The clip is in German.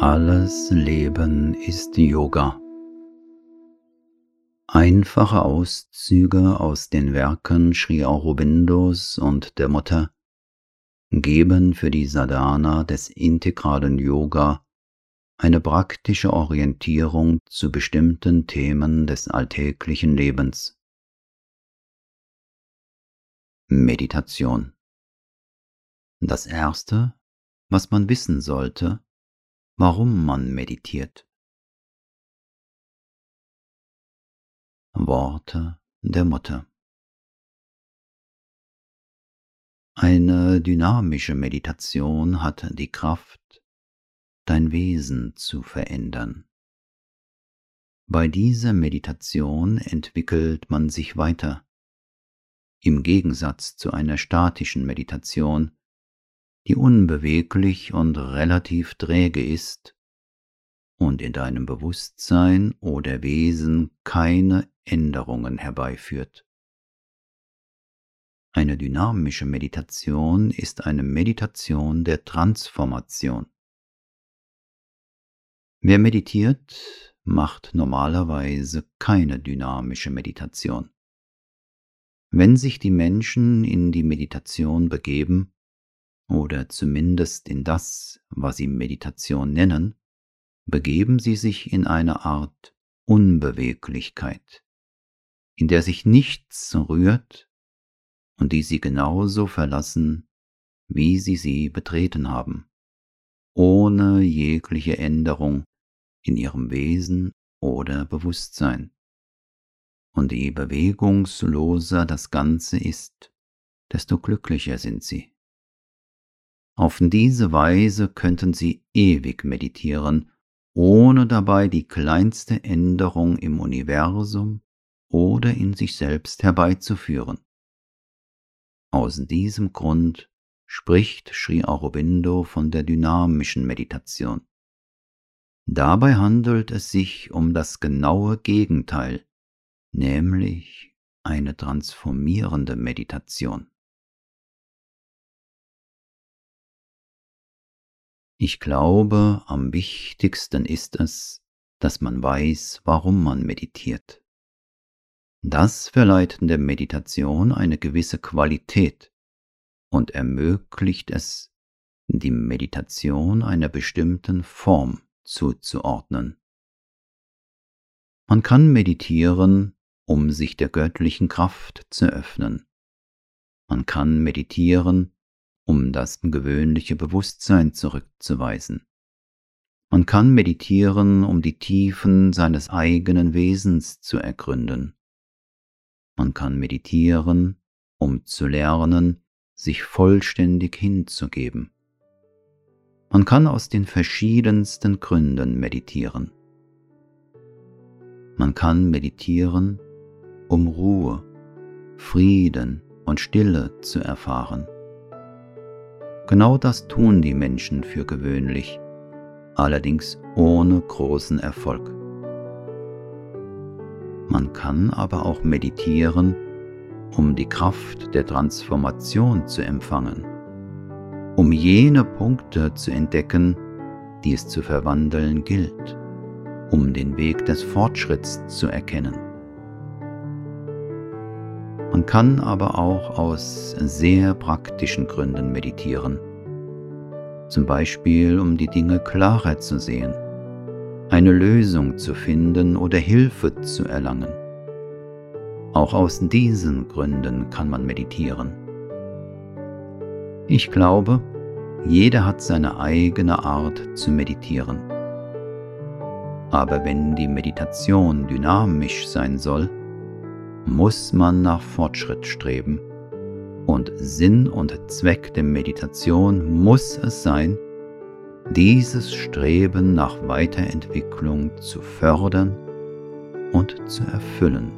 Alles Leben ist Yoga. Einfache Auszüge aus den Werken Sri Aurobindos und der Mutter geben für die Sadhana des integralen Yoga eine praktische Orientierung zu bestimmten Themen des alltäglichen Lebens. Meditation Das Erste, was man wissen sollte, warum man meditiert. Worte der Mutter Eine dynamische Meditation hat die Kraft, dein Wesen zu verändern. Bei dieser Meditation entwickelt man sich weiter. Im Gegensatz zu einer statischen Meditation, die unbeweglich und relativ träge ist und in deinem Bewusstsein oder Wesen keine Änderungen herbeiführt. Eine dynamische Meditation ist eine Meditation der Transformation. Wer meditiert, macht normalerweise keine dynamische Meditation. Wenn sich die Menschen in die Meditation begeben, oder zumindest in das, was sie Meditation nennen, begeben sie sich in eine Art Unbeweglichkeit, in der sich nichts rührt und die sie genauso verlassen, wie sie sie betreten haben, ohne jegliche Änderung in ihrem Wesen oder Bewusstsein. Und je bewegungsloser das Ganze ist, desto glücklicher sind sie. Auf diese Weise könnten sie ewig meditieren, ohne dabei die kleinste Änderung im Universum oder in sich selbst herbeizuführen. Aus diesem Grund spricht Sri Aurobindo von der dynamischen Meditation. Dabei handelt es sich um das genaue Gegenteil, nämlich eine transformierende Meditation. Ich glaube, am wichtigsten ist es, dass man weiß, warum man meditiert. Das verleiht der Meditation eine gewisse Qualität und ermöglicht es, die Meditation einer bestimmten Form zuzuordnen. Man kann meditieren, um sich der göttlichen Kraft zu öffnen. Man kann meditieren, um das gewöhnliche Bewusstsein zurückzuweisen. Man kann meditieren, um die Tiefen seines eigenen Wesens zu ergründen. Man kann meditieren, um zu lernen, sich vollständig hinzugeben. Man kann aus den verschiedensten Gründen meditieren. Man kann meditieren, um Ruhe, Frieden und Stille zu erfahren. Genau das tun die Menschen für gewöhnlich, allerdings ohne großen Erfolg. Man kann aber auch meditieren, um die Kraft der Transformation zu empfangen, um jene Punkte zu entdecken, die es zu verwandeln gilt, um den Weg des Fortschritts zu erkennen. Man kann aber auch aus sehr praktischen Gründen meditieren. Zum Beispiel, um die Dinge klarer zu sehen, eine Lösung zu finden oder Hilfe zu erlangen. Auch aus diesen Gründen kann man meditieren. Ich glaube, jeder hat seine eigene Art zu meditieren. Aber wenn die Meditation dynamisch sein soll, muss man nach Fortschritt streben. Und Sinn und Zweck der Meditation muss es sein, dieses Streben nach Weiterentwicklung zu fördern und zu erfüllen.